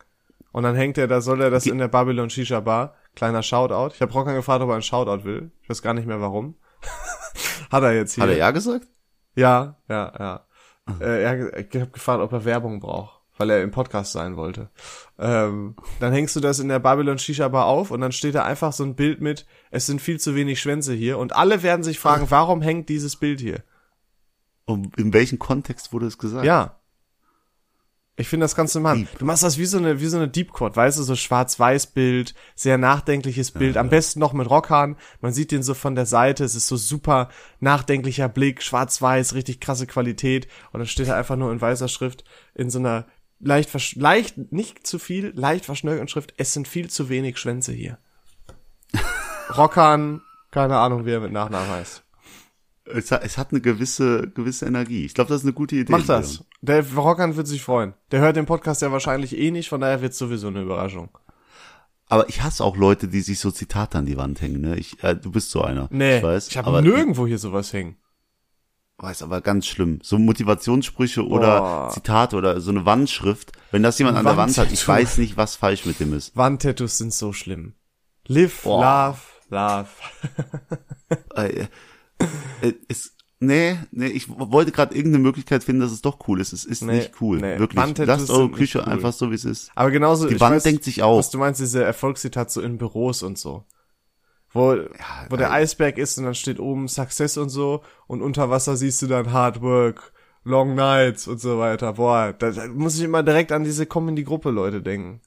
Und dann hängt er, da soll er das in der Babylon Shisha Bar. Kleiner Shoutout. Ich habe Rockern gefragt, ob er einen Shoutout will. Ich weiß gar nicht mehr warum. Hat er jetzt hier. Hat er ja gesagt? Ja, ja, ja. Äh, er, ich habe gefragt, ob er Werbung braucht, weil er im Podcast sein wollte. Ähm, dann hängst du das in der Babylon Shisha Bar auf und dann steht da einfach so ein Bild mit, es sind viel zu wenig Schwänze hier und alle werden sich fragen, warum hängt dieses Bild hier? Und in welchem Kontext wurde es gesagt? Ja. Ich finde das machen. Deep. Du machst das wie so eine, wie so eine Deep Quad, weißt du, so schwarz-weiß Bild, sehr nachdenkliches Bild, am besten noch mit Rockhahn. Man sieht den so von der Seite, es ist so super nachdenklicher Blick, schwarz-weiß, richtig krasse Qualität. Und dann steht er einfach nur in weißer Schrift in so einer leicht, leicht, nicht zu viel, leicht verschnörkelten Schrift, es sind viel zu wenig Schwänze hier. Rockhahn, keine Ahnung, wie er mit Nachnamen heißt. Es hat, es hat eine gewisse, gewisse Energie. Ich glaube, das ist eine gute Idee. Mach das. Der Rockern wird sich freuen. Der hört den Podcast ja wahrscheinlich eh nicht, von daher wird sowieso eine Überraschung. Aber ich hasse auch Leute, die sich so Zitate an die Wand hängen. Ne? Ich, äh, du bist so einer. Nee, ich weiß. ich habe nirgendwo hier sowas hängen. weiß aber ganz schlimm. So Motivationssprüche oder Boah. Zitate oder so eine Wandschrift. Wenn das jemand an der Wand hat, ich weiß nicht, was falsch mit dem ist. Wandtattoos sind so schlimm. Live, Boah. love, love. Äh, ist, nee, nee, ich wollte gerade irgendeine Möglichkeit finden, dass es doch cool ist. Es ist Nee, nicht cool. nee. Wirklich. Wandtattoos Lasst eure Küche cool. einfach so, wie es ist. Aber genauso, Die Wand weiß, denkt sich auch. was du meinst, diese Erfolgszitat so in Büros und so. Wo, wo der Eisberg ist und dann steht oben Success und so und unter Wasser siehst du dann Hard Work, Long Nights und so weiter. Boah, da, da muss ich immer direkt an diese Komm in die Gruppe Leute denken.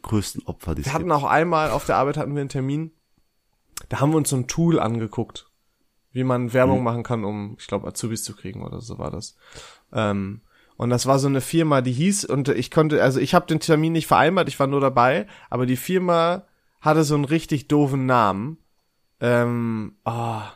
Größten Opfer, die es Wir hatten gibt. auch einmal auf der Arbeit hatten wir einen Termin, da haben wir uns so ein Tool angeguckt. Wie man Werbung machen kann, um, ich glaube, Azubis zu kriegen oder so war das. Ähm, und das war so eine Firma, die hieß, und ich konnte, also ich habe den Termin nicht vereinbart, ich war nur dabei, aber die Firma hatte so einen richtig doofen Namen. Ähm, ah,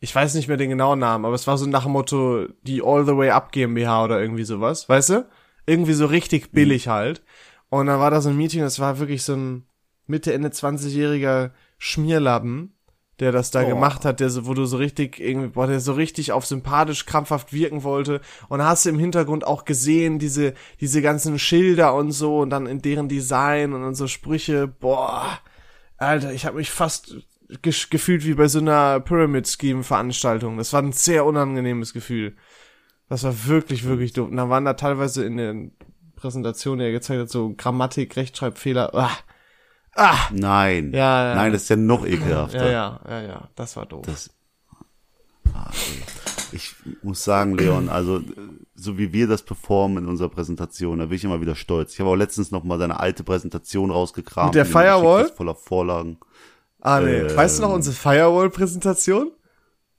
ich weiß nicht mehr den genauen Namen, aber es war so nach dem Motto die All the Way Up GmbH oder irgendwie sowas, weißt du? Irgendwie so richtig billig halt. Und dann war da so ein Meeting, das war wirklich so ein Mitte, Ende 20-jähriger Schmierlappen, der das da Oh. gemacht hat, der so, wo du so richtig irgendwie, boah, der so richtig auf sympathisch, krampfhaft wirken wollte. Und hast du im Hintergrund auch gesehen, diese, diese ganzen Schilder und so und dann in deren Design und dann so Sprüche, boah, Alter, ich habe mich fast gefühlt wie bei so einer Pyramid Scheme Veranstaltung. Das war ein sehr unangenehmes Gefühl. Das war wirklich, wirklich doof. Und dann waren da teilweise in den Präsentationen, die er gezeigt hat, so Grammatik, Rechtschreibfehler. Ah, ah, Nein. Ja, ja. Nein, das ist ja noch ekelhafter. ja, ja, ja, ja, das war doof. Das, ah, ich muss sagen, Leon, also so wie wir das performen in unserer Präsentation, da bin ich immer wieder stolz. Ich habe auch letztens noch mal deine alte Präsentation rausgekramt. Mit der Firewall? Voller Vorlagen. ah, nee. ähm, weißt du noch unsere Firewall-Präsentation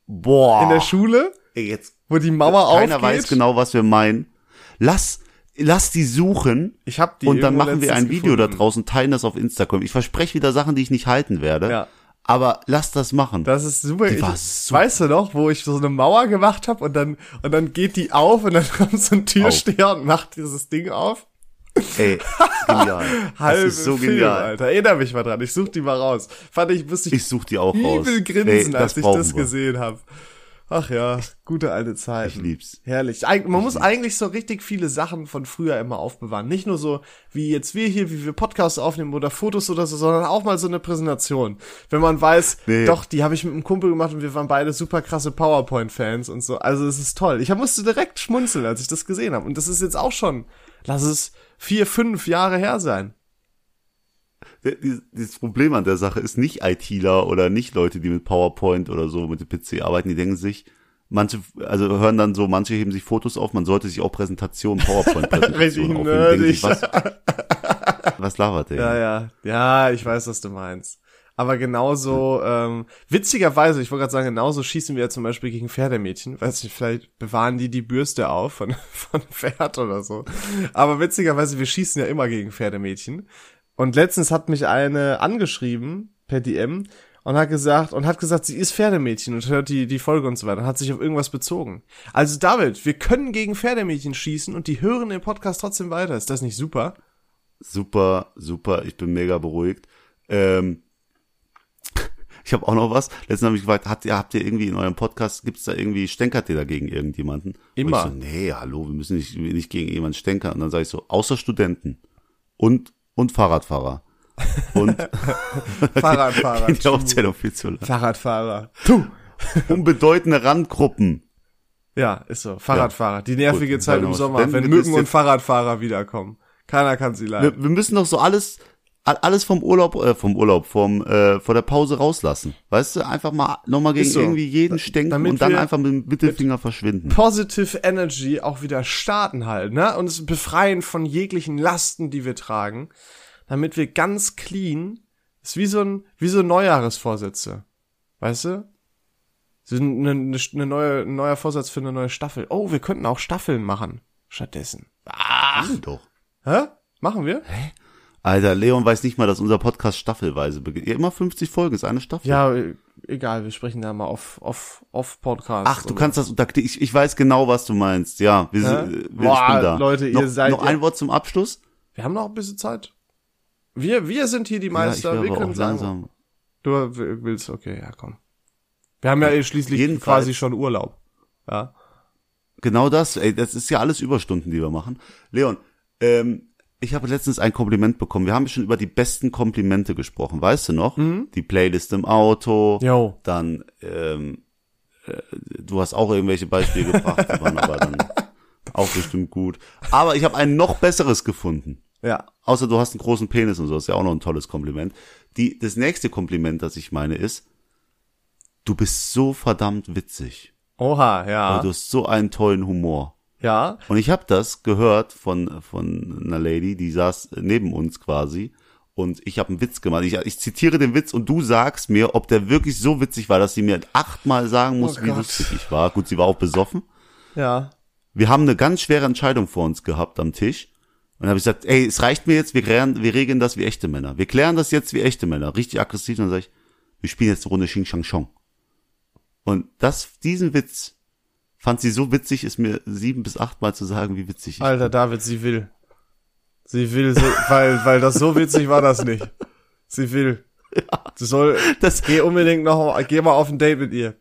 Boah. in der Schule, Ey, jetzt wo die Mauer keiner aufgeht? weiß genau, was wir meinen. Lass, lass die suchen. Ich hab die und dann machen wir ein Video da gefunden. draußen, teilen das auf Instagram. Ich verspreche wieder Sachen, die ich nicht halten werde. Ja. Aber lass das machen. Das ist super. Die Ich, war super. Weißt du noch, wo ich so eine Mauer gemacht habe und dann und dann geht die auf und dann kommt so ein Türsteher und macht dieses Ding auf. Ey, genial. das ist so Film, genial. Alter. Erinnere mich mal dran. Ich such die mal raus. Fand ich, musste ich, Ich such die auch raus. übel grinsen, Ey, als ich das wir. gesehen habe. Ach ja, gute alte Zeiten. Ich lieb's. Herrlich. Eig man muss eigentlich so richtig viele Sachen von früher immer aufbewahren. Nicht nur so, wie jetzt wir hier, wie wir Podcasts aufnehmen oder Fotos oder so, sondern auch mal so eine Präsentation. Wenn man weiß, Nee. doch, die habe ich mit einem Kumpel gemacht und wir waren beide super krasse PowerPoint-Fans und so. Also es ist toll. Ich musste direkt schmunzeln, als ich das gesehen habe. Und das ist jetzt auch schon, lass es vier, fünf Jahre her sein. Die- Dieses Problem an der Sache ist nicht ITler oder nicht Leute, die mit PowerPoint oder so mit dem PC arbeiten, die denken sich, manche, also hören dann so, manche heben sich Fotos auf, man sollte sich auch Präsentationen, PowerPoint-Präsentationen aufheben. Denken sich. Was, was labert der? Ja, ja. Ja, ich weiß, was du meinst. Aber genauso, ähm, witzigerweise, ich wollte gerade sagen, genauso schießen wir ja zum Beispiel gegen Pferdemädchen. Weiß nicht, vielleicht bewahren die die Bürste auf von, von Pferd oder so. Aber witzigerweise, wir schießen ja immer gegen Pferdemädchen. Und letztens hat mich eine angeschrieben per DM und hat gesagt, und hat gesagt, sie ist Pferdemädchen und hört die, die Folge und so weiter und hat sich auf irgendwas bezogen. Also David, wir können gegen Pferdemädchen schießen und die hören den Podcast trotzdem weiter. Ist das nicht super? Super, super, ich bin mega beruhigt. Ähm, ich habe auch noch was. Letztens habe ich gefragt, habt ihr, habt ihr irgendwie in eurem Podcast, gibt's da irgendwie, stänkert ihr da gegen irgendjemanden? Immer. Und ich so, nee, hallo, wir müssen nicht, nicht gegen jemanden stänkern. Und dann sage ich so, außer Studenten und, und Fahrradfahrer. Und Fahrradfahrer. die Aufzählung viel zu lang. Fahrradfahrer. Tu. Unbedeutende Randgruppen. Ja, ist so. Fahrradfahrer. Die nervige Gut, Zeit im Sommer, wenn Mücken und Fahrradfahrer wiederkommen. Keiner kann sie leiden. Wir, wir müssen doch so alles, alles vom Urlaub, äh, vom Urlaub, vom, äh, vor der Pause rauslassen. Weißt du, einfach mal, nochmal gegen so. irgendwie jeden stenken damit und dann einfach mit dem Mittelfinger verschwinden. Positive Energy auch wieder starten halt, ne? Und es befreien von jeglichen Lasten, die wir tragen, damit wir ganz clean, ist wie so ein, wie so Neujahresvorsätze. Weißt du? So eine, eine, eine neue, ein neuer Vorsatz für eine neue Staffel. Oh, wir könnten auch Staffeln machen. Stattdessen. Ach, doch. Hä? Machen wir? Alter, Leon weiß nicht mal, dass unser Podcast staffelweise beginnt. Ja, immer 50 Folgen ist eine Staffel. Ja, egal, wir sprechen da mal auf, auf, auf Podcast. Ach, du kannst das, ich, ich weiß genau, was du meinst. Ja, wir, Hä? sind, wir Boah, bin da. Leute, ihr noch, seid noch ja- ein Wort zum Abschluss. Wir haben noch ein bisschen Zeit. Wir, wir sind hier die Meister. ja, wir können sagen. langsam. Du willst, okay, ja, komm. Wir haben ja eh schließlich Jedenfalls- quasi schon Urlaub. Ja. Genau das, ey, das ist ja alles Überstunden, die wir machen. Leon, ähm, ich habe letztens ein Kompliment bekommen. Wir haben schon über die besten Komplimente gesprochen, weißt du noch? Die Playlist im Auto, Jo. dann, ähm, äh, du hast auch irgendwelche Beispiele gebracht, die waren aber dann auch bestimmt gut. Aber ich habe ein noch besseres gefunden. Ja. Außer du hast einen großen Penis und so, ist ja auch noch ein tolles Kompliment. Die, das nächste Kompliment, das ich meine, ist, du bist so verdammt witzig. Oha, ja. Du hast so einen tollen Humor. Ja. Und ich habe das gehört von, von einer Lady, die saß neben uns quasi. und ich habe einen Witz gemacht. Ich, ich zitiere den Witz und du sagst mir, ob der wirklich so witzig war, dass sie mir achtmal sagen muss, Oh wie lustig ich war. Gut, sie war auch besoffen. Ja. Wir haben eine ganz schwere Entscheidung vor uns gehabt am Tisch. Und dann habe ich gesagt, ey, es reicht mir jetzt, wir, klären, wir regeln das wie echte Männer. Wir klären das jetzt wie echte Männer. Richtig aggressiv. Und dann sage ich, wir spielen jetzt eine Runde Xing Shang Chong. Und das, diesen Witz fand sie so witzig, ist mir sieben bis achtmal zu sagen, wie witzig ich Alter, David, sie will. Sie will so, weil, weil das so witzig war das nicht. Sie will. Du soll, Das- geh unbedingt noch, geh mal auf ein Date mit ihr.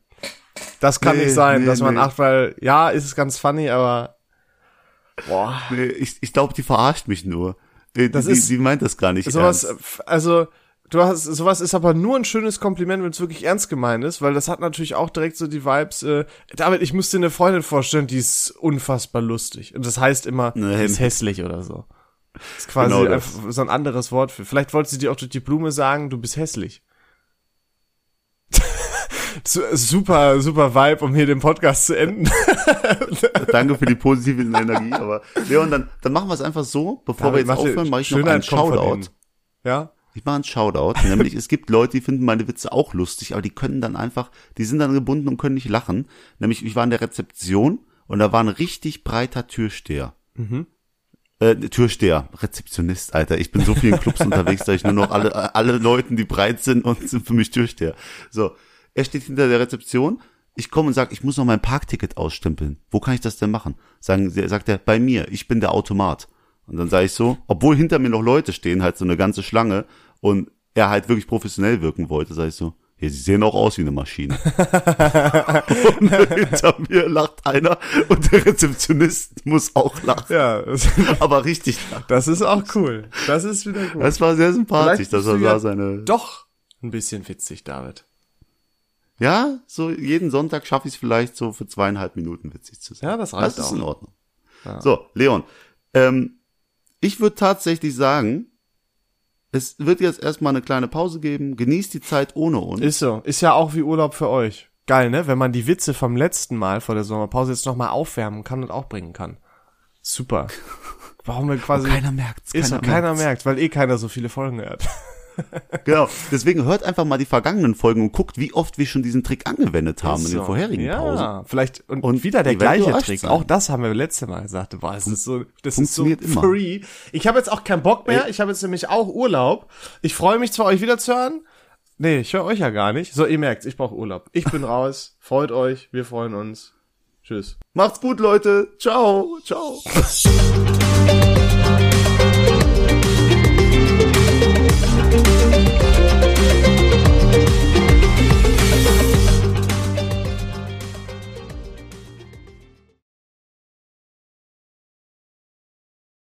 Das kann Nee, nicht sein, nee, dass man nee. acht, weil, ja, ist es ganz funny, aber, boah. Nee, ich, ich glaube, die verarscht mich nur. Äh, Das die, ist- die meint das gar nicht Sowas, ernst. also, du hast, sowas ist aber nur ein schönes Kompliment, wenn es wirklich ernst gemeint ist, weil das hat natürlich auch direkt so die Vibes, äh, David, ich muss dir eine Freundin vorstellen, die ist unfassbar lustig. Und das heißt immer, Nee. ist hässlich oder so. Das ist quasi Genau das. so ein anderes Wort für. Vielleicht wollte sie dir auch durch die Blume sagen, du bist hässlich. Su- super, super Vibe, um hier den Podcast zu enden. Danke für die positive Energie, aber Leon, dann, dann machen wir es einfach so, bevor wir David, jetzt aufhören, mache ich noch einen Shoutout. Ja? Ich mache einen Shoutout, nämlich es gibt Leute, die finden meine Witze auch lustig, aber die können dann einfach, die sind dann gebunden und können nicht lachen. Nämlich, ich war in der Rezeption und da war ein richtig breiter Türsteher. Äh, Türsteher, Rezeptionist, Alter. Ich bin so viel in Clubs unterwegs, dass ich nur noch alle, alle Leuten, die breit sind und sind für mich Türsteher. So, er steht hinter der Rezeption. Ich komme und sage, ich muss noch mein Parkticket ausstempeln. Wo kann ich das denn machen? Sagen, sagt er, bei mir, ich bin der Automat. Und dann sage ich so, obwohl hinter mir noch Leute stehen, halt so eine ganze Schlange und er halt wirklich professionell wirken wollte, sage ich so, ja, sie sehen auch aus wie eine Maschine. und hinter mir lacht einer und der Rezeptionist muss auch lachen. Ja, Aber richtig lachen. das ist auch cool. Das ist wieder gut. Das war sehr sympathisch, dass er da ja seine. Doch ein bisschen witzig, David. Ja, so jeden Sonntag schaffe ich es vielleicht so für zweieinhalb Minuten witzig zu sein. Ja, das reicht Das ist auch. in Ordnung. So, Leon, ähm, ich würde tatsächlich sagen, es wird jetzt erstmal eine kleine Pause geben. Genießt die Zeit ohne uns. Ist so. Ist ja auch wie Urlaub für euch. Geil, ne? Wenn man die Witze vom letzten Mal vor der Sommerpause jetzt nochmal aufwärmen kann und auch bringen kann. Super. Warum wir quasi. keiner merkt's. ist so, keiner merkt, weil eh keiner so viele Folgen hört. Genau. Deswegen hört einfach mal die vergangenen Folgen und guckt, wie oft wir schon diesen Trick angewendet haben in Ist den so. vorherigen ja, Pausen. vielleicht und, Und wieder der gleiche Trick. sein. Auch das haben wir letzte Mal gesagt. Boah, es ist so, das ist so Funktioniert immer. free. Ich habe jetzt auch keinen Bock mehr. Ich habe jetzt nämlich auch Urlaub. Ich freue mich zwar euch wieder zu hören. Nee, ich höre euch ja gar nicht. So, ihr merkt, ich brauche Urlaub. Ich bin raus. Freut euch. Wir freuen uns. Tschüss. Macht's gut, Leute. Ciao. Ciao.